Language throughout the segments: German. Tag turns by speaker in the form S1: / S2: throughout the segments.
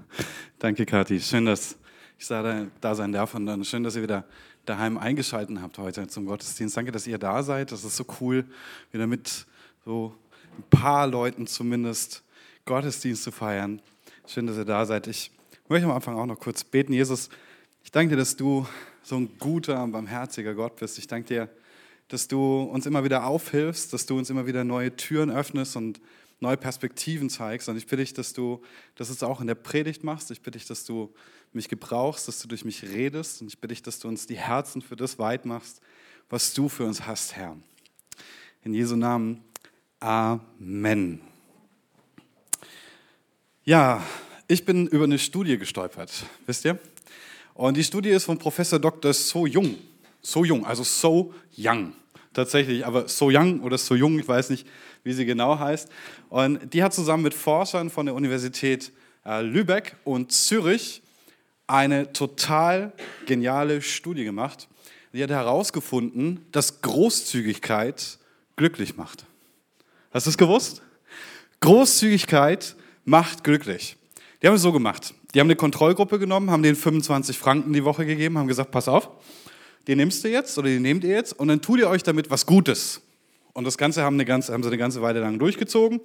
S1: Danke, Kathi. Schön, dass ich da sein darf und dann schön, dass ihr wieder daheim eingeschaltet habt heute zum Gottesdienst. Danke, dass ihr da seid. Das ist so cool, wieder mit so ein paar Leuten zumindest Gottesdienst zu feiern. Schön, dass ihr da seid. Ich möchte am Anfang auch noch kurz beten. Jesus, ich danke dir, dass du so ein guter und barmherziger Gott bist. Ich danke dir, dass du uns immer wieder aufhilfst, dass du uns immer wieder neue Türen öffnest und neue Perspektiven zeigst. Und ich bitte dich, dass du das jetzt auch in der Predigt machst. Ich bitte dich, dass du mich gebrauchst, dass du durch mich redest. Und ich bitte dich, dass du uns die Herzen für das weit machst, was du für uns hast, Herr. In Jesu Namen. Amen. Ja, ich bin über eine Studie gestolpert, wisst ihr? Und die Studie ist von Professor Dr. So Jung. So Jung, also So Young. Tatsächlich, aber So Young oder So Jung, ich weiß nicht, wie sie genau heißt. Und die hat zusammen mit Forschern von der Universität äh, Lübeck und Zürich eine total geniale Studie gemacht. Die hat herausgefunden, dass Großzügigkeit glücklich macht. Hast du es gewusst? Großzügigkeit macht glücklich. Die haben es so gemacht. Die haben eine Kontrollgruppe genommen, haben denen 25 Franken die Woche gegeben, haben gesagt, pass auf, den nimmst du jetzt oder den nehmt ihr jetzt und dann tut ihr euch damit was Gutes. Und das Ganze haben, eine ganze, haben sie eine ganze Weile lang durchgezogen.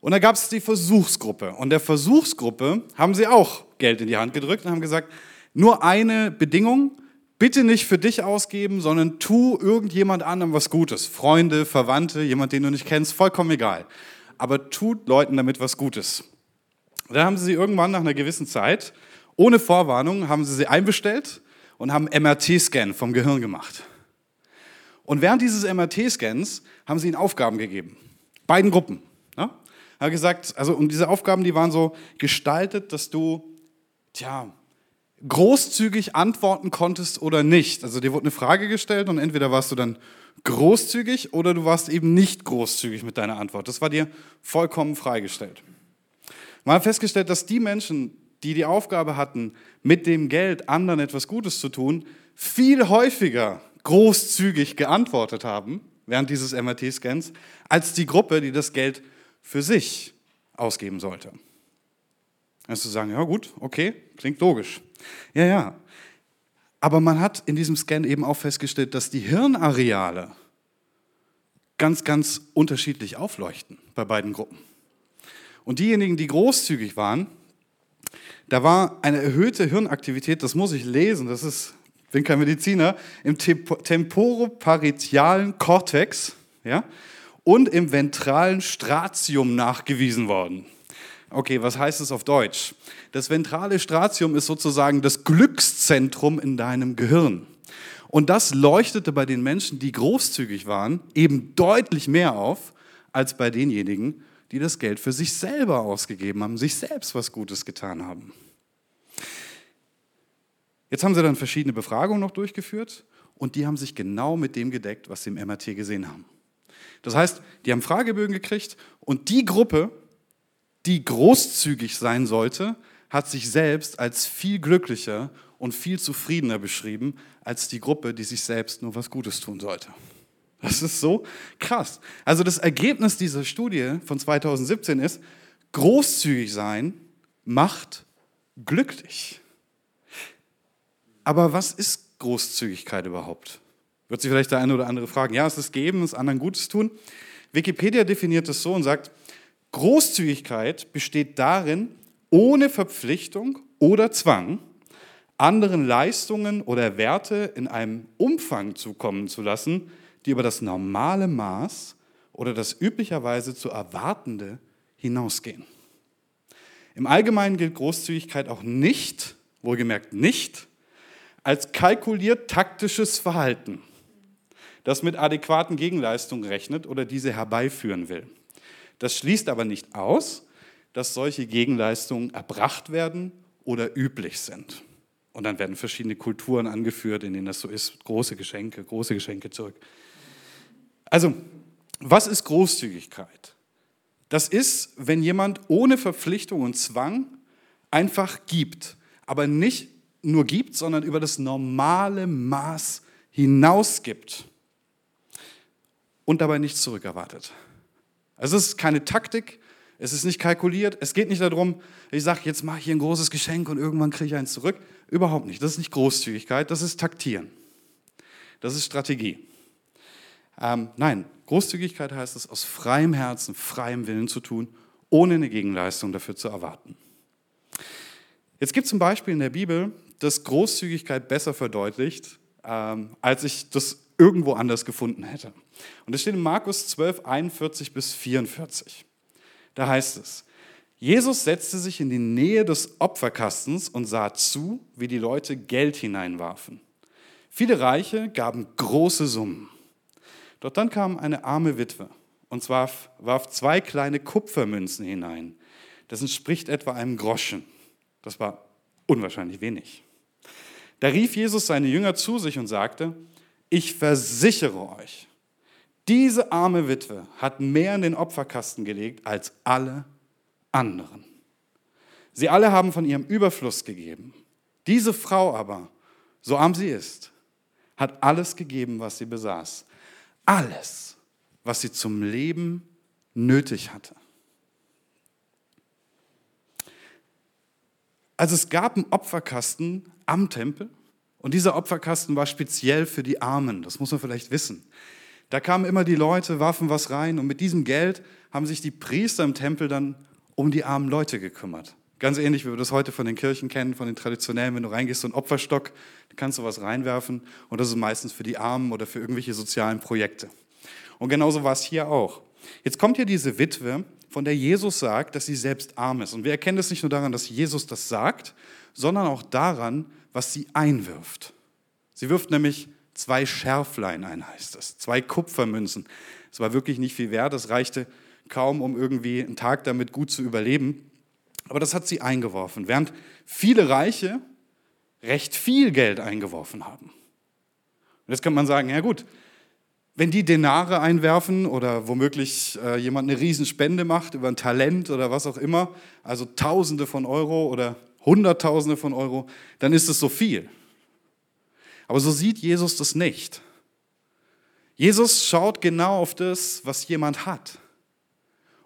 S1: Und da gab es die Versuchsgruppe. Und der Versuchsgruppe haben sie auch Geld in die Hand gedrückt und haben gesagt, nur eine Bedingung, bitte nicht für dich ausgeben, sondern tu irgendjemand anderem was Gutes. Freunde, Verwandte, jemand, den du nicht kennst, vollkommen egal. Aber tut Leuten damit was Gutes. Und dann haben sie sie irgendwann nach einer gewissen Zeit, ohne Vorwarnung, haben sie sie einbestellt und haben MRT-Scan vom Gehirn gemacht. Und während dieses MRT-Scans haben sie ihnen Aufgaben gegeben. Beiden Gruppen. Ja? Er gesagt, also und diese Aufgaben, die waren so gestaltet, dass du, tja, großzügig antworten konntest oder nicht. Also dir wurde eine Frage gestellt und entweder warst du dann großzügig oder du warst eben nicht großzügig mit deiner Antwort. Das war dir vollkommen freigestellt. Man hat festgestellt, dass die Menschen, die die Aufgabe hatten, mit dem Geld anderen etwas Gutes zu tun, viel häufiger großzügig geantwortet haben während dieses MRT-Scans, als die Gruppe, die das Geld für sich ausgeben sollte. Also zu sagen, ja gut, okay, klingt logisch. Ja, ja. Aber man hat in diesem Scan eben auch festgestellt, dass die Hirnareale ganz, ganz unterschiedlich aufleuchten bei beiden Gruppen. Und diejenigen, die großzügig waren, da war eine erhöhte Hirnaktivität, das muss ich lesen, das ist, bin kein Mediziner, im temporoparietialen Kortex ja, und im ventralen Stratium nachgewiesen worden. Okay, was heißt es auf Deutsch? Das ventrale Stratium ist sozusagen das Glückszentrum in deinem Gehirn. Und das leuchtete bei den Menschen, die großzügig waren, eben deutlich mehr auf als bei denjenigen, die das Geld für sich selber ausgegeben haben, sich selbst was Gutes getan haben. Jetzt haben sie dann verschiedene Befragungen noch durchgeführt und die haben sich genau mit dem gedeckt, was sie im MRT gesehen haben. Das heißt, die haben Fragebögen gekriegt und die Gruppe, die großzügig sein sollte, hat sich selbst als viel glücklicher und viel zufriedener beschrieben als die Gruppe, die sich selbst nur was Gutes tun sollte. Das ist so krass. Also das Ergebnis dieser Studie von 2017 ist, großzügig sein macht glücklich. Aber was ist Großzügigkeit überhaupt? Wird sich vielleicht der eine oder andere fragen. Ja, es ist geben, es anderen Gutes tun. Wikipedia definiert es so und sagt, Großzügigkeit besteht darin, ohne Verpflichtung oder Zwang anderen Leistungen oder Werte in einem Umfang zukommen zu lassen, die über das normale Maß oder das üblicherweise zu erwartende hinausgehen. Im Allgemeinen gilt Großzügigkeit auch nicht, wohlgemerkt nicht, als kalkuliert taktisches Verhalten, das mit adäquaten Gegenleistungen rechnet oder diese herbeiführen will. Das schließt aber nicht aus, dass solche Gegenleistungen erbracht werden oder üblich sind. Und dann werden verschiedene Kulturen angeführt, in denen das so ist. Große Geschenke, große Geschenke zurück. Also, was ist Großzügigkeit? Das ist, wenn jemand ohne Verpflichtung und Zwang einfach gibt, aber nicht nur gibt, sondern über das normale Maß hinaus gibt und dabei nichts zurückerwartet. Also es ist keine Taktik, Es ist nicht kalkuliert. Es geht nicht darum, ich sage, jetzt mache ich hier ein großes Geschenk und irgendwann kriege ich eins zurück. Überhaupt nicht. Das ist nicht Großzügigkeit, das ist Taktieren. Das ist Strategie. Ähm, nein, Großzügigkeit heißt es, aus freiem Herzen, freiem Willen zu tun, ohne eine Gegenleistung dafür zu erwarten. Jetzt gibt es ein Beispiel in der Bibel, das Großzügigkeit besser verdeutlicht, ähm, als ich das irgendwo anders gefunden hätte. Und das steht in Markus 12, 41 bis 44. Da heißt es, Jesus setzte sich in die Nähe des Opferkastens und sah zu, wie die Leute Geld hineinwarfen. Viele Reiche gaben große Summen. Doch dann kam eine arme Witwe und zwar warf zwei kleine Kupfermünzen hinein. Das entspricht etwa einem Groschen. Das war unwahrscheinlich wenig. Da rief Jesus seine Jünger zu sich und sagte, ich versichere euch, diese arme Witwe hat mehr in den Opferkasten gelegt als alle anderen. Sie alle haben von ihrem Überfluss gegeben. Diese Frau aber, so arm sie ist, hat alles gegeben, was sie besaß. Alles, was sie zum Leben nötig hatte. Also es gab einen Opferkasten am Tempel und dieser Opferkasten war speziell für die Armen, das muss man vielleicht wissen. Da kamen immer die Leute, warfen was rein und mit diesem Geld haben sich die Priester im Tempel dann um die armen Leute gekümmert. Ganz ähnlich, wie wir das heute von den Kirchen kennen, von den traditionellen, wenn du reingehst, so ein Opferstock, kannst du was reinwerfen und das ist meistens für die Armen oder für irgendwelche sozialen Projekte. Und genauso war es hier auch. Jetzt kommt hier diese Witwe von der Jesus sagt, dass sie selbst arm ist. Und wir erkennen es nicht nur daran, dass Jesus das sagt, sondern auch daran, was sie einwirft. Sie wirft nämlich zwei Schärflein ein, heißt es, zwei Kupfermünzen. Es war wirklich nicht viel wert, das reichte kaum, um irgendwie einen Tag damit gut zu überleben. Aber das hat sie eingeworfen, während viele Reiche recht viel Geld eingeworfen haben. Und jetzt kann man sagen, ja gut, wenn die Denare einwerfen oder womöglich äh, jemand eine Riesenspende macht über ein Talent oder was auch immer, also Tausende von Euro oder Hunderttausende von Euro, dann ist es so viel. Aber so sieht Jesus das nicht. Jesus schaut genau auf das, was jemand hat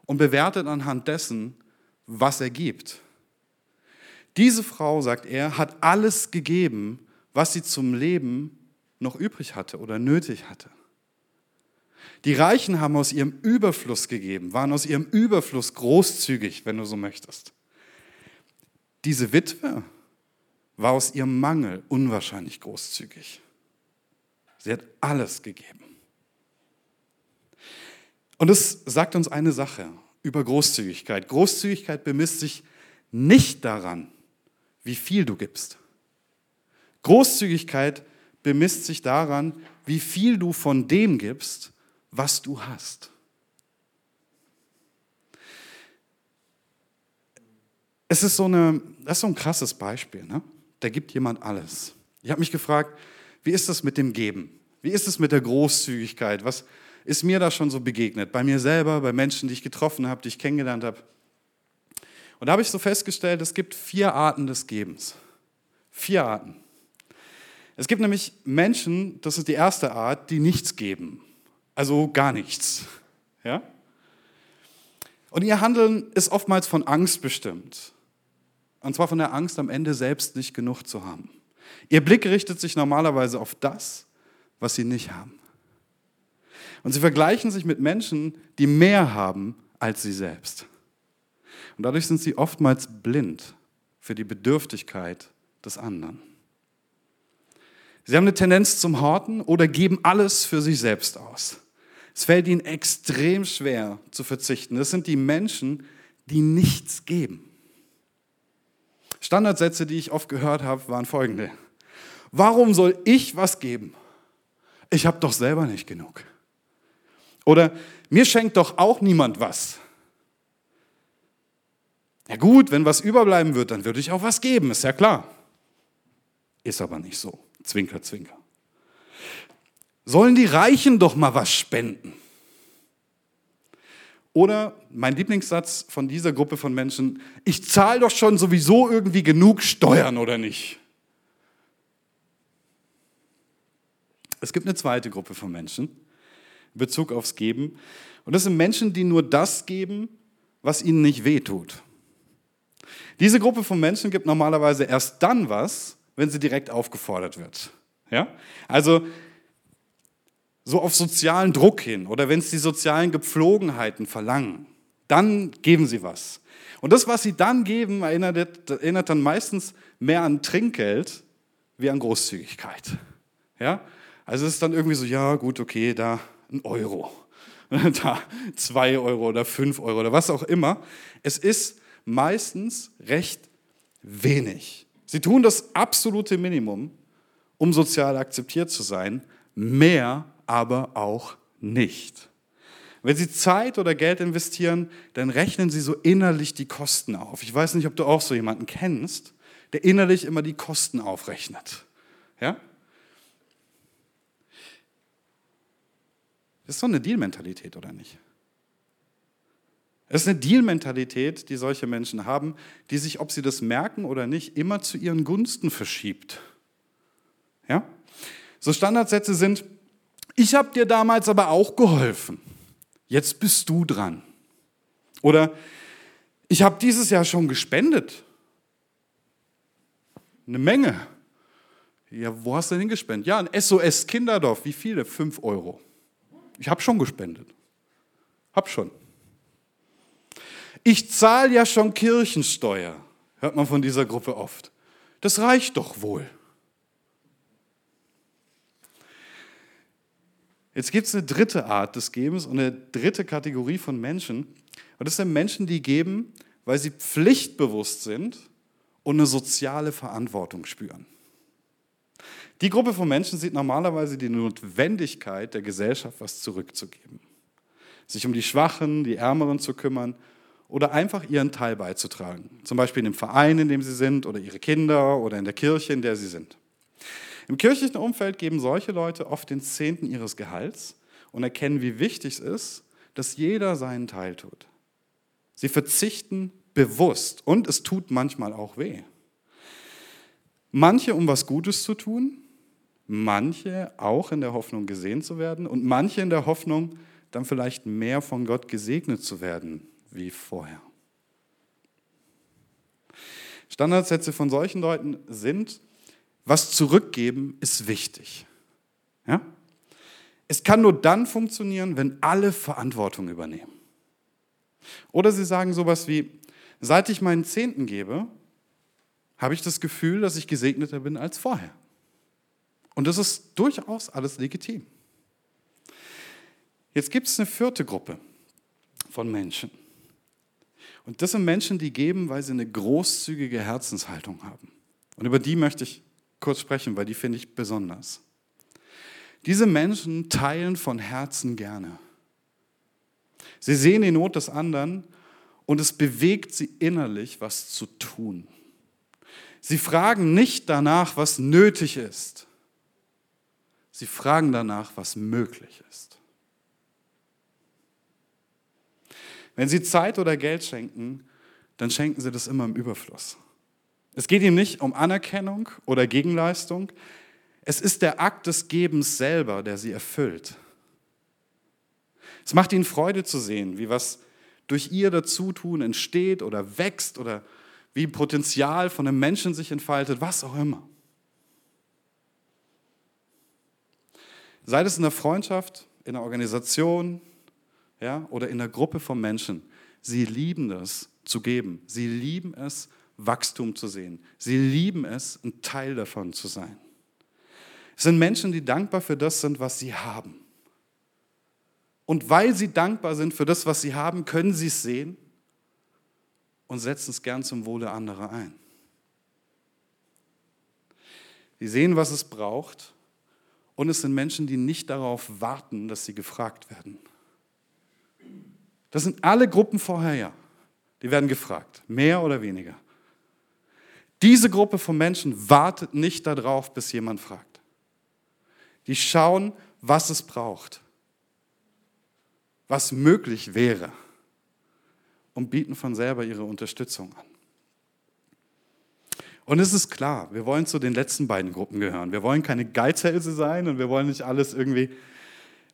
S1: und bewertet anhand dessen, was er gibt. Diese Frau, sagt er, hat alles gegeben, was sie zum Leben noch übrig hatte oder nötig hatte. Die Reichen haben aus ihrem Überfluss gegeben, waren aus ihrem Überfluss großzügig, wenn du so möchtest. Diese Witwe war aus ihrem Mangel unwahrscheinlich großzügig. Sie hat alles gegeben. Und es sagt uns eine Sache über Großzügigkeit. Großzügigkeit bemisst sich nicht daran, wie viel du gibst. Großzügigkeit bemisst sich daran, wie viel du von dem gibst, was du hast. Es ist so, eine, das ist so ein krasses Beispiel. Ne? Da gibt jemand alles. Ich habe mich gefragt, wie ist das mit dem Geben? Wie ist es mit der Großzügigkeit? Was ist mir da schon so begegnet? Bei mir selber, bei Menschen, die ich getroffen habe, die ich kennengelernt habe. Und da habe ich so festgestellt, es gibt vier Arten des Gebens. Vier Arten. Es gibt nämlich Menschen, das ist die erste Art, die nichts geben. Also gar nichts. Ja? Und ihr Handeln ist oftmals von Angst bestimmt. Und zwar von der Angst, am Ende selbst nicht genug zu haben. Ihr Blick richtet sich normalerweise auf das, was sie nicht haben. Und sie vergleichen sich mit Menschen, die mehr haben als sie selbst. Und dadurch sind sie oftmals blind für die Bedürftigkeit des anderen. Sie haben eine Tendenz zum Horten oder geben alles für sich selbst aus. Es fällt ihnen extrem schwer zu verzichten. Das sind die Menschen, die nichts geben. Standardsätze, die ich oft gehört habe, waren folgende. Warum soll ich was geben? Ich habe doch selber nicht genug. Oder mir schenkt doch auch niemand was. Ja gut, wenn was überbleiben wird, dann würde ich auch was geben, ist ja klar. Ist aber nicht so. Zwinker, zwinker sollen die Reichen doch mal was spenden. Oder mein Lieblingssatz von dieser Gruppe von Menschen, ich zahle doch schon sowieso irgendwie genug Steuern oder nicht. Es gibt eine zweite Gruppe von Menschen in Bezug aufs Geben. Und das sind Menschen, die nur das geben, was ihnen nicht wehtut. Diese Gruppe von Menschen gibt normalerweise erst dann was, wenn sie direkt aufgefordert wird. Ja? Also so auf sozialen Druck hin oder wenn es die sozialen Gepflogenheiten verlangen, dann geben sie was. Und das, was sie dann geben, erinnert, erinnert dann meistens mehr an Trinkgeld wie an Großzügigkeit. Ja? Also es ist dann irgendwie so, ja gut, okay, da ein Euro, da zwei Euro oder fünf Euro oder was auch immer. Es ist meistens recht wenig. Sie tun das absolute Minimum, um sozial akzeptiert zu sein, mehr aber auch nicht. Wenn Sie Zeit oder Geld investieren, dann rechnen Sie so innerlich die Kosten auf. Ich weiß nicht, ob du auch so jemanden kennst, der innerlich immer die Kosten aufrechnet. Ja? Das ist so eine Deal-Mentalität, oder nicht? Es ist eine Deal-Mentalität, die solche Menschen haben, die sich, ob sie das merken oder nicht, immer zu ihren Gunsten verschiebt. Ja? So Standardsätze sind, ich habe dir damals aber auch geholfen. Jetzt bist du dran. Oder ich habe dieses Jahr schon gespendet. Eine Menge. Ja, wo hast du denn hingespendet? Ja, ein SOS Kinderdorf. Wie viele? Fünf Euro. Ich habe schon gespendet. Hab schon. Ich zahle ja schon Kirchensteuer, hört man von dieser Gruppe oft. Das reicht doch wohl. Jetzt gibt es eine dritte Art des Gebens und eine dritte Kategorie von Menschen. Und das sind Menschen, die geben, weil sie pflichtbewusst sind und eine soziale Verantwortung spüren. Die Gruppe von Menschen sieht normalerweise die Notwendigkeit der Gesellschaft, was zurückzugeben. Sich um die Schwachen, die Ärmeren zu kümmern oder einfach ihren Teil beizutragen. Zum Beispiel in dem Verein, in dem sie sind oder ihre Kinder oder in der Kirche, in der sie sind. Im kirchlichen Umfeld geben solche Leute oft den Zehnten ihres Gehalts und erkennen, wie wichtig es ist, dass jeder seinen Teil tut. Sie verzichten bewusst und es tut manchmal auch weh. Manche, um was Gutes zu tun, manche auch in der Hoffnung gesehen zu werden und manche in der Hoffnung, dann vielleicht mehr von Gott gesegnet zu werden wie vorher. Standardsätze von solchen Leuten sind, was zurückgeben ist wichtig. Ja? Es kann nur dann funktionieren, wenn alle Verantwortung übernehmen. Oder sie sagen sowas wie, seit ich meinen Zehnten gebe, habe ich das Gefühl, dass ich gesegneter bin als vorher. Und das ist durchaus alles legitim. Jetzt gibt es eine vierte Gruppe von Menschen. Und das sind Menschen, die geben, weil sie eine großzügige Herzenshaltung haben. Und über die möchte ich kurz sprechen, weil die finde ich besonders. Diese Menschen teilen von Herzen gerne. Sie sehen die Not des anderen und es bewegt sie innerlich, was zu tun. Sie fragen nicht danach, was nötig ist. Sie fragen danach, was möglich ist. Wenn sie Zeit oder Geld schenken, dann schenken sie das immer im Überfluss. Es geht ihm nicht um Anerkennung oder Gegenleistung. Es ist der Akt des Gebens selber, der sie erfüllt. Es macht ihnen Freude zu sehen, wie was durch ihr Dazutun entsteht oder wächst oder wie Potenzial von einem Menschen sich entfaltet, was auch immer. Sei es in der Freundschaft, in der Organisation ja, oder in der Gruppe von Menschen. Sie lieben es zu geben. Sie lieben es, Wachstum zu sehen. Sie lieben es, ein Teil davon zu sein. Es sind Menschen, die dankbar für das sind, was sie haben. Und weil sie dankbar sind für das, was sie haben, können sie es sehen und setzen es gern zum Wohle anderer ein. Sie sehen, was es braucht und es sind Menschen, die nicht darauf warten, dass sie gefragt werden. Das sind alle Gruppen vorher ja. Die werden gefragt, mehr oder weniger. Diese Gruppe von Menschen wartet nicht darauf, bis jemand fragt. Die schauen, was es braucht, was möglich wäre und bieten von selber ihre Unterstützung an. Und es ist klar, wir wollen zu den letzten beiden Gruppen gehören. Wir wollen keine Geizhälse sein und wir wollen nicht alles irgendwie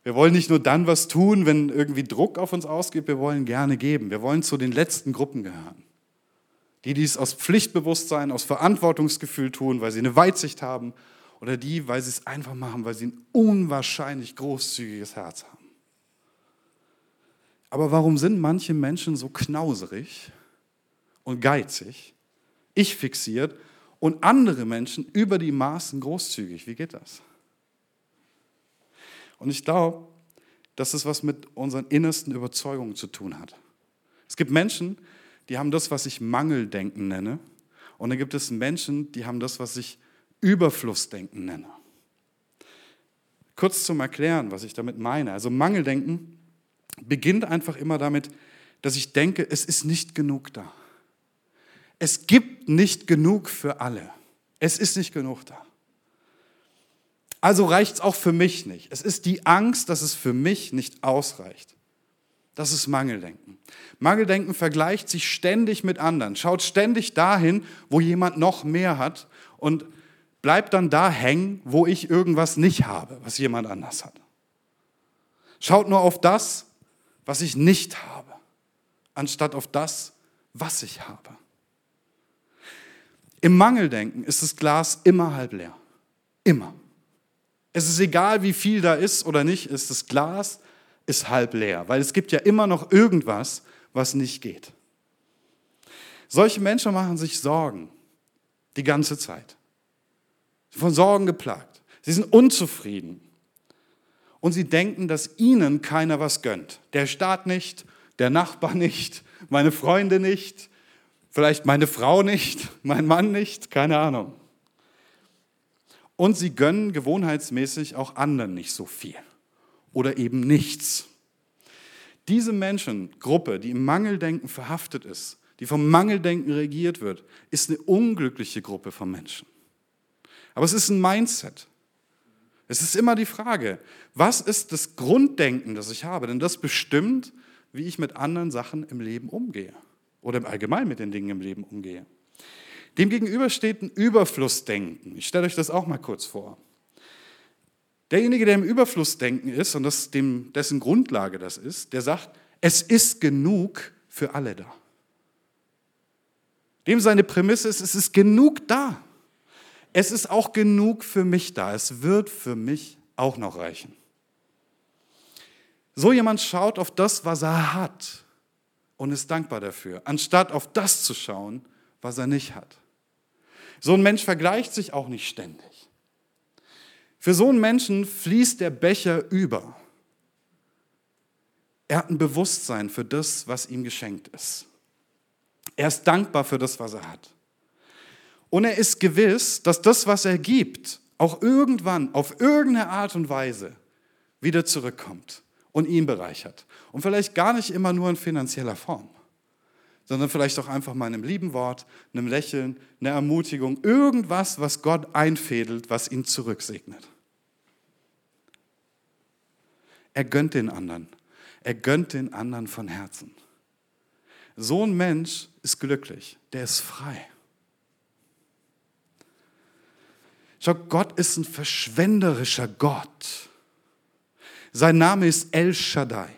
S1: Wir wollen nicht nur dann was tun, wenn irgendwie Druck auf uns ausgeht, wir wollen gerne geben. Wir wollen zu den letzten Gruppen gehören. Die, die es aus Pflichtbewusstsein, aus Verantwortungsgefühl tun, weil sie eine Weitsicht haben oder die, weil sie es einfach machen, weil sie ein unwahrscheinlich großzügiges Herz haben. Aber warum sind manche Menschen so knauserig und geizig, ich fixiert und andere Menschen über die Maßen großzügig? Wie geht das? Und ich glaube, dass es was mit unseren innersten Überzeugungen zu tun hat. Es gibt Menschen, die haben das, was ich Mangeldenken nenne. Und dann gibt es Menschen, die haben das, was ich Überflussdenken nenne. Kurz zum Erklären, was ich damit meine. Also Mangeldenken beginnt einfach immer damit, dass ich denke, es ist nicht genug da. Es gibt nicht genug für alle. Es ist nicht genug da. Also reicht es auch für mich nicht. Es ist die Angst, dass es für mich nicht ausreicht. Das ist Mangeldenken. Mangeldenken vergleicht sich ständig mit anderen, schaut ständig dahin, wo jemand noch mehr hat und bleibt dann da hängen, wo ich irgendwas nicht habe, was jemand anders hat. Schaut nur auf das, was ich nicht habe, anstatt auf das, was ich habe. Im Mangeldenken ist das Glas immer halb leer. Immer. Es ist egal, wie viel da ist oder nicht, ist das Glas ist halb leer, weil es gibt ja immer noch irgendwas, was nicht geht. Solche Menschen machen sich Sorgen die ganze Zeit. Von Sorgen geplagt. Sie sind unzufrieden. Und sie denken, dass ihnen keiner was gönnt. Der Staat nicht, der Nachbar nicht, meine Freunde nicht, vielleicht meine Frau nicht, mein Mann nicht, keine Ahnung und sie gönnen gewohnheitsmäßig auch anderen nicht so viel oder eben nichts. Diese Menschengruppe, die im Mangeldenken verhaftet ist, die vom Mangeldenken regiert wird, ist eine unglückliche Gruppe von Menschen. Aber es ist ein Mindset. Es ist immer die Frage, was ist das Grunddenken, das ich habe? Denn das bestimmt, wie ich mit anderen Sachen im Leben umgehe oder im Allgemeinen mit den Dingen im Leben umgehe. Demgegenüber steht ein Überflussdenken. Ich stelle euch das auch mal kurz vor. Derjenige, der im Überflussdenken ist und das dem, dessen Grundlage das ist, der sagt, es ist genug für alle da. Dem seine Prämisse ist, es ist genug da. Es ist auch genug für mich da. Es wird für mich auch noch reichen. So jemand schaut auf das, was er hat und ist dankbar dafür, anstatt auf das zu schauen, was er nicht hat. So ein Mensch vergleicht sich auch nicht ständig. Für so einen Menschen fließt der Becher über. Er hat ein Bewusstsein für das, was ihm geschenkt ist. Er ist dankbar für das, was er hat. Und er ist gewiss, dass das, was er gibt, auch irgendwann auf irgendeine Art und Weise wieder zurückkommt und ihn bereichert. Und vielleicht gar nicht immer nur in finanzieller Form sondern vielleicht auch einfach mal einem lieben Wort, einem Lächeln, einer Ermutigung, irgendwas, was Gott einfädelt, was ihn zurücksegnet. Er gönnt den anderen. Er gönnt den anderen von Herzen. So ein Mensch ist glücklich, der ist frei. Schau, Gott ist ein verschwenderischer Gott. Sein Name ist El Shaddai.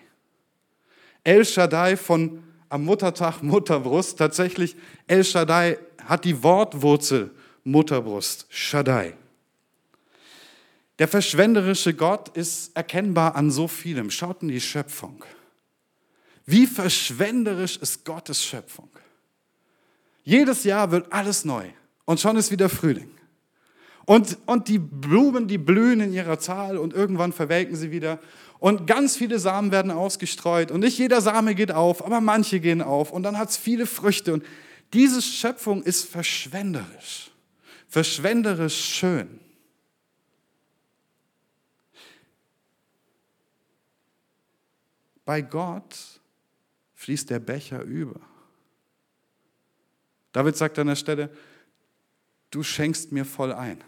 S1: El Shaddai von am Muttertag Mutterbrust. Tatsächlich, El Shaddai hat die Wortwurzel Mutterbrust, Shaddai. Der verschwenderische Gott ist erkennbar an so vielem. Schaut in die Schöpfung. Wie verschwenderisch ist Gottes Schöpfung. Jedes Jahr wird alles neu und schon ist wieder Frühling. Und, und die Blumen, die blühen in ihrer Zahl und irgendwann verwelken sie wieder und ganz viele Samen werden ausgestreut und nicht jeder Same geht auf, aber manche gehen auf und dann hat es viele Früchte. Und diese Schöpfung ist verschwenderisch, verschwenderisch schön. Bei Gott fließt der Becher über. David sagt an der Stelle, du schenkst mir voll ein.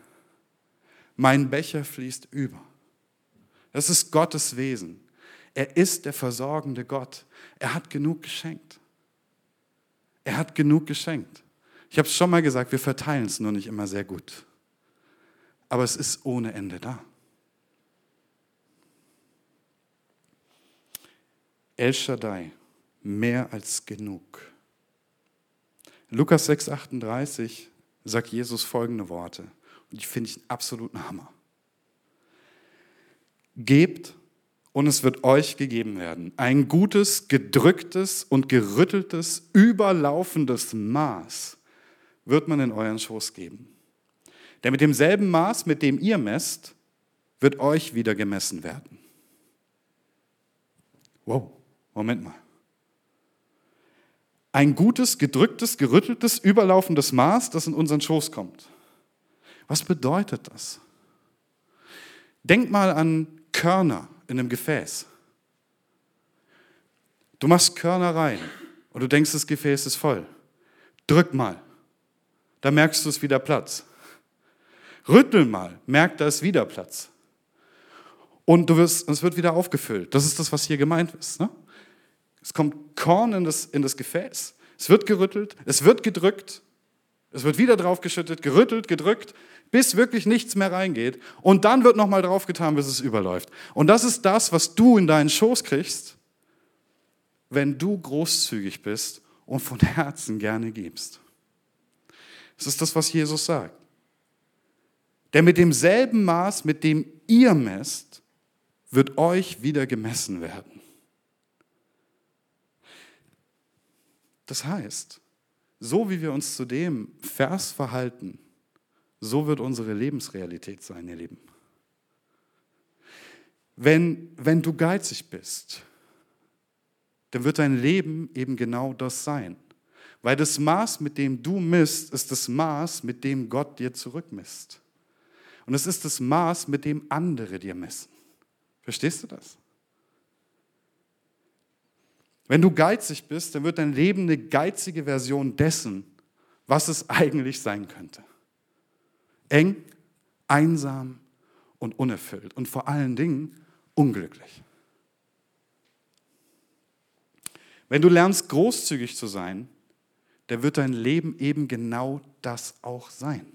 S1: Mein Becher fließt über. Das ist Gottes Wesen. Er ist der versorgende Gott. Er hat genug geschenkt. Er hat genug geschenkt. Ich habe es schon mal gesagt, wir verteilen es nur nicht immer sehr gut. Aber es ist ohne Ende da. El Shaddai, mehr als genug. Lukas 6,38 sagt Jesus folgende Worte. Und die finde ich einen absoluten Hammer. Gebt und es wird euch gegeben werden. Ein gutes, gedrücktes und gerütteltes, überlaufendes Maß wird man in euren Schoß geben. Denn mit demselben Maß, mit dem ihr messt, wird euch wieder gemessen werden. Wow, Moment mal. Ein gutes, gedrücktes, gerütteltes, überlaufendes Maß, das in unseren Schoß kommt. Was bedeutet das? Denk mal an Körner in einem Gefäß. Du machst Körner rein und du denkst, das Gefäß ist voll. Drück mal, da merkst du es wieder Platz. Rüttel mal, merkt, da ist wieder Platz. Und du wirst, es wird wieder aufgefüllt. Das ist das, was hier gemeint ist. Ne? Es kommt Korn in das, in das Gefäß, es wird gerüttelt, es wird gedrückt, es wird wieder draufgeschüttet, gerüttelt, gedrückt, bis wirklich nichts mehr reingeht. Und dann wird nochmal draufgetan, bis es überläuft. Und das ist das, was du in deinen Schoß kriegst, wenn du großzügig bist und von Herzen gerne gibst. Das ist das, was Jesus sagt. Denn mit demselben Maß, mit dem ihr messt, wird euch wieder gemessen werden. Das heißt, so wie wir uns zu dem Vers verhalten, so wird unsere Lebensrealität sein, ihr Lieben. Wenn, wenn du geizig bist, dann wird dein Leben eben genau das sein. Weil das Maß, mit dem du misst, ist das Maß, mit dem Gott dir zurückmisst. Und es ist das Maß, mit dem andere dir messen. Verstehst du das? Wenn du geizig bist, dann wird dein Leben eine geizige Version dessen, was es eigentlich sein könnte. Eng, einsam und unerfüllt und vor allen Dingen unglücklich. Wenn du lernst, großzügig zu sein, dann wird dein Leben eben genau das auch sein.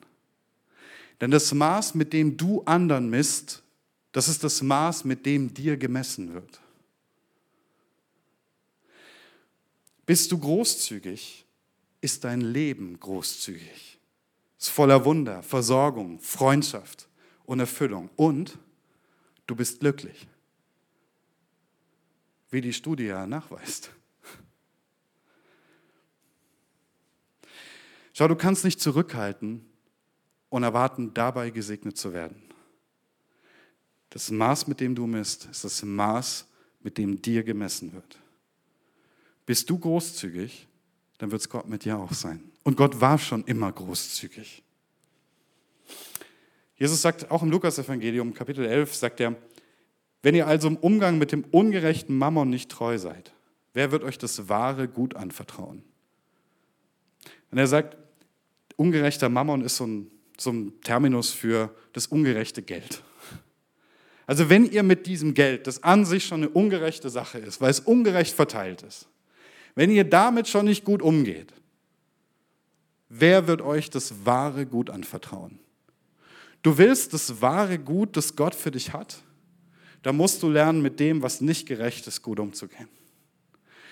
S1: Denn das Maß, mit dem du anderen misst, das ist das Maß, mit dem dir gemessen wird. Bist du großzügig, ist dein Leben großzügig. Ist voller Wunder, Versorgung, Freundschaft und Erfüllung. Und du bist glücklich. Wie die Studie ja nachweist. Schau, du kannst nicht zurückhalten und erwarten, dabei gesegnet zu werden. Das Maß, mit dem du misst, ist das Maß, mit dem dir gemessen wird. Bist du großzügig, dann wird es Gott mit dir auch sein. Und Gott war schon immer großzügig. Jesus sagt auch im Lukas-Evangelium, Kapitel 11, sagt er, wenn ihr also im Umgang mit dem ungerechten Mammon nicht treu seid, wer wird euch das wahre Gut anvertrauen? Und er sagt, ungerechter Mammon ist so ein, so ein Terminus für das ungerechte Geld. Also wenn ihr mit diesem Geld, das an sich schon eine ungerechte Sache ist, weil es ungerecht verteilt ist, wenn ihr damit schon nicht gut umgeht, wer wird euch das wahre Gut anvertrauen? Du willst das wahre Gut, das Gott für dich hat? Da musst du lernen, mit dem, was nicht gerecht ist, gut umzugehen.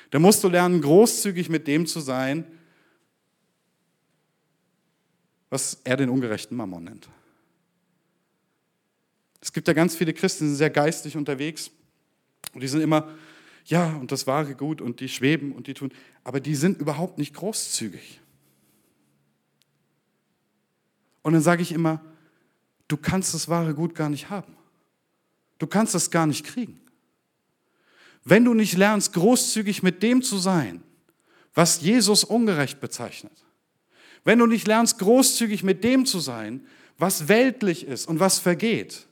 S1: Da musst du lernen, großzügig mit dem zu sein, was er den ungerechten Mammon nennt. Es gibt ja ganz viele Christen, die sind sehr geistig unterwegs und die sind immer, ja, und das wahre Gut und die schweben und die tun, aber die sind überhaupt nicht großzügig. Und dann sage ich immer, du kannst das wahre Gut gar nicht haben. Du kannst das gar nicht kriegen. Wenn du nicht lernst, großzügig mit dem zu sein, was Jesus ungerecht bezeichnet, wenn du nicht lernst, großzügig mit dem zu sein, was weltlich ist und was vergeht,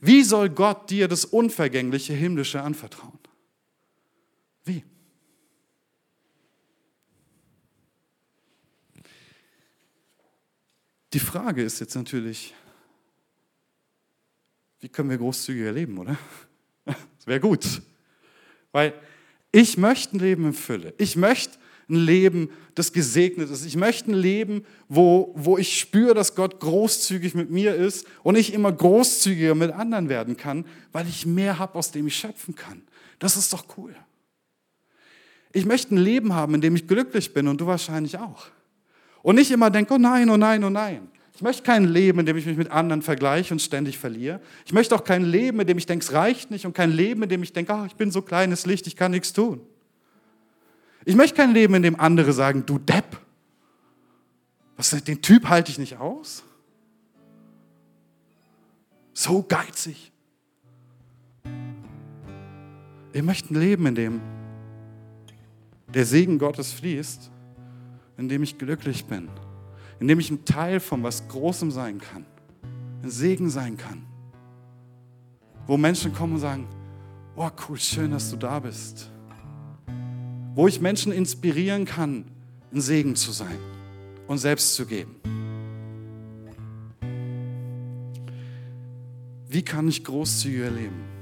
S1: wie soll Gott dir das unvergängliche Himmlische anvertrauen? Wie? Die Frage ist jetzt natürlich, wie können wir großzügiger leben, oder? Das wäre gut. Weil ich möchte ein Leben in Fülle. Ich möchte ein Leben, das gesegnet ist. Ich möchte ein Leben, wo, wo ich spüre, dass Gott großzügig mit mir ist und ich immer großzügiger mit anderen werden kann, weil ich mehr habe, aus dem ich schöpfen kann. Das ist doch cool. Ich möchte ein Leben haben, in dem ich glücklich bin und du wahrscheinlich auch. Und nicht immer denke, oh nein, oh nein, oh nein. Ich möchte kein Leben, in dem ich mich mit anderen vergleiche und ständig verliere. Ich möchte auch kein Leben, in dem ich denke, es reicht nicht und kein Leben, in dem ich denke, ach, ich bin so kleines Licht, ich kann nichts tun. Ich möchte kein Leben, in dem andere sagen, du Depp. Was, den Typ halte ich nicht aus? So geizig. Wir möchten ein Leben, in dem der Segen Gottes fließt, in dem ich glücklich bin, in dem ich ein Teil von was Großem sein kann, ein Segen sein kann. Wo Menschen kommen und sagen, oh cool, schön, dass du da bist. Wo ich Menschen inspirieren kann, ein Segen zu sein und selbst zu geben. Wie kann ich großzügiger leben?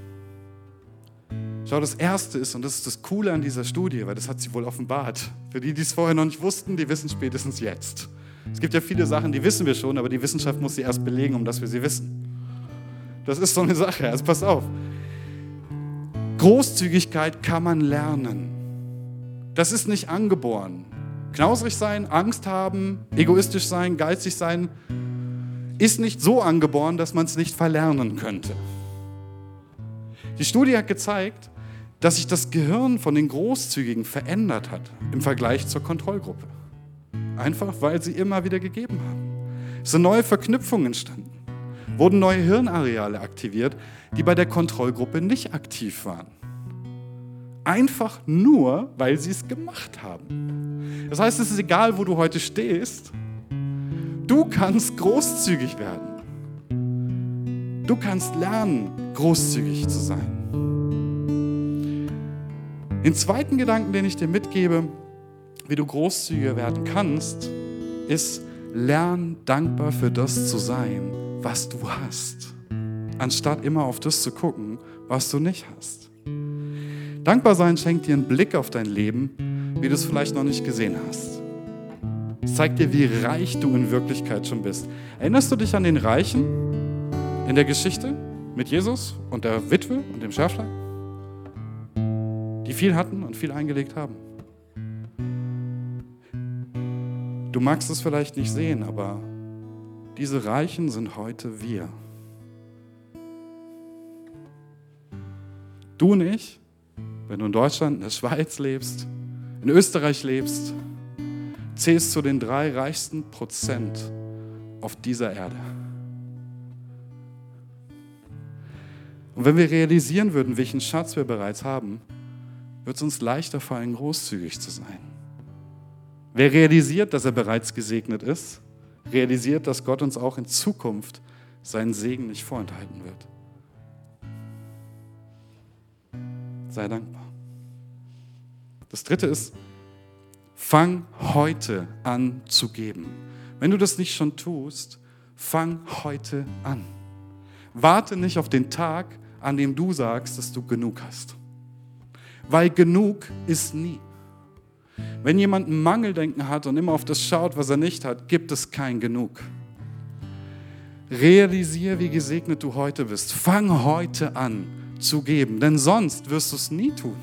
S1: Schau, das Erste ist, und das ist das Coole an dieser Studie, weil das hat sie wohl offenbart. Für die, die es vorher noch nicht wussten, die wissen spätestens jetzt. Es gibt ja viele Sachen, die wissen wir schon, aber die Wissenschaft muss sie erst belegen, um dass wir sie wissen. Das ist so eine Sache, also pass auf. Großzügigkeit kann man lernen. Das ist nicht angeboren. Knausrig sein, Angst haben, egoistisch sein, geizig sein, ist nicht so angeboren, dass man es nicht verlernen könnte. Die Studie hat gezeigt, dass sich das Gehirn von den Großzügigen verändert hat im Vergleich zur Kontrollgruppe. Einfach weil sie immer wieder gegeben haben. Es sind neue Verknüpfungen entstanden, wurden neue Hirnareale aktiviert, die bei der Kontrollgruppe nicht aktiv waren. Einfach nur, weil sie es gemacht haben. Das heißt, es ist egal, wo du heute stehst, du kannst großzügig werden. Du kannst lernen, großzügig zu sein. Den zweiten Gedanken, den ich dir mitgebe, wie du großzügiger werden kannst, ist, lern dankbar für das zu sein, was du hast, anstatt immer auf das zu gucken, was du nicht hast. Dankbar sein schenkt dir einen Blick auf dein Leben, wie du es vielleicht noch nicht gesehen hast. Es zeigt dir, wie reich du in Wirklichkeit schon bist. Erinnerst du dich an den Reichen in der Geschichte mit Jesus und der Witwe und dem Schärflein? Die viel hatten und viel eingelegt haben. Du magst es vielleicht nicht sehen, aber diese Reichen sind heute wir. Du und ich, wenn du in Deutschland, in der Schweiz lebst, in Österreich lebst, zählst zu den drei reichsten Prozent auf dieser Erde. Und wenn wir realisieren würden, welchen Schatz wir bereits haben, wird es uns leichter fallen, großzügig zu sein. Wer realisiert, dass er bereits gesegnet ist, realisiert, dass Gott uns auch in Zukunft seinen Segen nicht vorenthalten wird. Sei dankbar. Das dritte ist, fang heute an zu geben. Wenn du das nicht schon tust, fang heute an. Warte nicht auf den Tag, an dem du sagst, dass du genug hast weil genug ist nie. Wenn jemand ein Mangeldenken hat und immer auf das schaut, was er nicht hat, gibt es kein Genug. Realisiere, wie gesegnet du heute bist. Fang heute an zu geben, denn sonst wirst du es nie tun.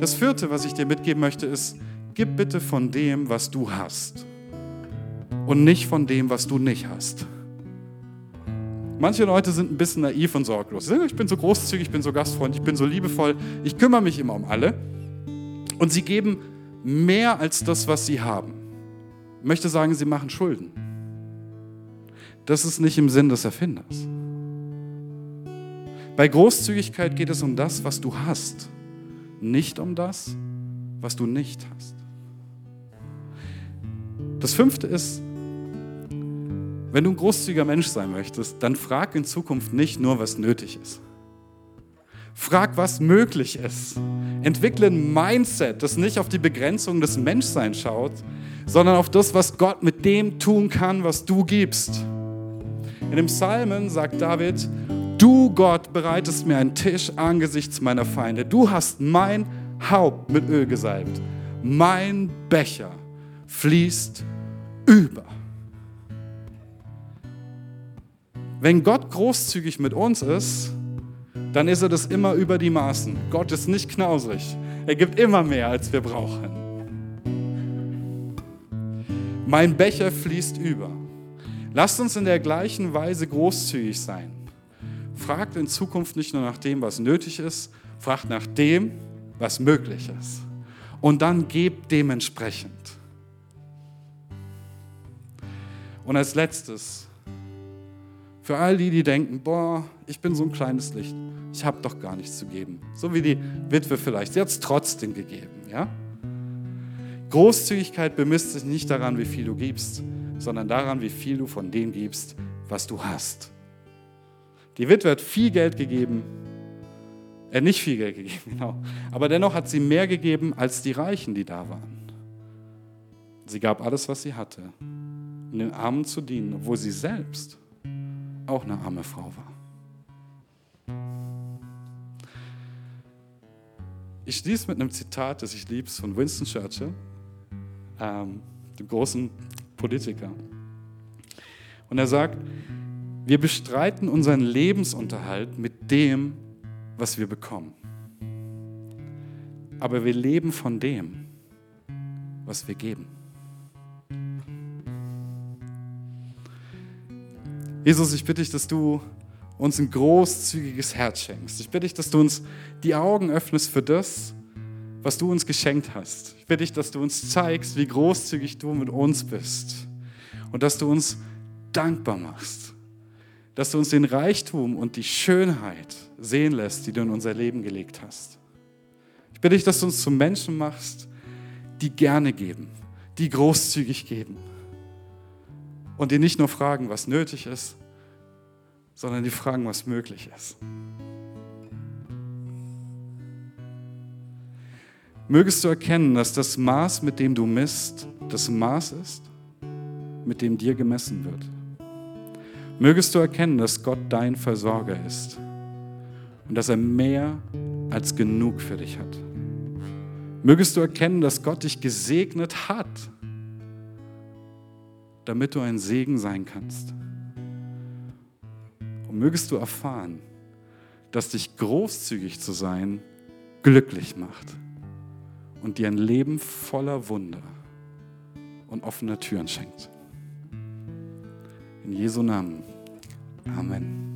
S1: Das vierte, was ich dir mitgeben möchte, ist, gib bitte von dem, was du hast und nicht von dem, was du nicht hast. Manche Leute sind ein bisschen naiv und sorglos. Ich bin so großzügig, ich bin so gastfreundlich, ich bin so liebevoll, ich kümmere mich immer um alle. Und sie geben mehr als das, was sie haben. Ich möchte sagen, sie machen Schulden. Das ist nicht im Sinn des Erfinders. Bei Großzügigkeit geht es um das, was du hast, nicht um das, was du nicht hast. Das fünfte ist, wenn du ein großzügiger Mensch sein möchtest, dann frag in Zukunft nicht nur, was nötig ist. Frag, was möglich ist. Entwickle ein Mindset, das nicht auf die Begrenzung des Menschseins schaut, sondern auf das, was Gott mit dem tun kann, was du gibst. In dem Psalmen sagt David, du Gott bereitest mir einen Tisch angesichts meiner Feinde. Du hast mein Haupt mit Öl gesalbt. Mein Becher fließt über. Wenn Gott großzügig mit uns ist, dann ist er das immer über die Maßen. Gott ist nicht knausrig. Er gibt immer mehr, als wir brauchen. Mein Becher fließt über. Lasst uns in der gleichen Weise großzügig sein. Fragt in Zukunft nicht nur nach dem, was nötig ist, fragt nach dem, was möglich ist. Und dann gebt dementsprechend. Und als letztes, für all die, die denken, boah, ich bin so ein kleines Licht, ich habe doch gar nichts zu geben. So wie die Witwe vielleicht, sie hat es trotzdem gegeben. Ja? Großzügigkeit bemisst sich nicht daran, wie viel du gibst, sondern daran, wie viel du von dem gibst, was du hast. Die Witwe hat viel Geld gegeben, äh, nicht viel Geld gegeben, genau. Aber dennoch hat sie mehr gegeben als die Reichen, die da waren. Sie gab alles, was sie hatte, um den Armen zu dienen, obwohl sie selbst auch eine arme Frau war. Ich schließe mit einem Zitat, das ich liebe, von Winston Churchill, ähm, dem großen Politiker. Und er sagt, wir bestreiten unseren Lebensunterhalt mit dem, was wir bekommen. Aber wir leben von dem, was wir geben. Jesus, ich bitte dich, dass du uns ein großzügiges Herz schenkst. Ich bitte dich, dass du uns die Augen öffnest für das, was du uns geschenkt hast. Ich bitte dich, dass du uns zeigst, wie großzügig du mit uns bist und dass du uns dankbar machst, dass du uns den Reichtum und die Schönheit sehen lässt, die du in unser Leben gelegt hast. Ich bitte dich, dass du uns zu Menschen machst, die gerne geben, die großzügig geben und die nicht nur fragen, was nötig ist, sondern die fragen, was möglich ist. Mögest du erkennen, dass das Maß, mit dem du misst, das Maß ist, mit dem dir gemessen wird. Mögest du erkennen, dass Gott dein Versorger ist und dass er mehr als genug für dich hat. Mögest du erkennen, dass Gott dich gesegnet hat, damit du ein Segen sein kannst. Und mögest du erfahren, dass dich großzügig zu sein glücklich macht und dir ein Leben voller Wunder und offener Türen schenkt. In Jesu Namen. Amen.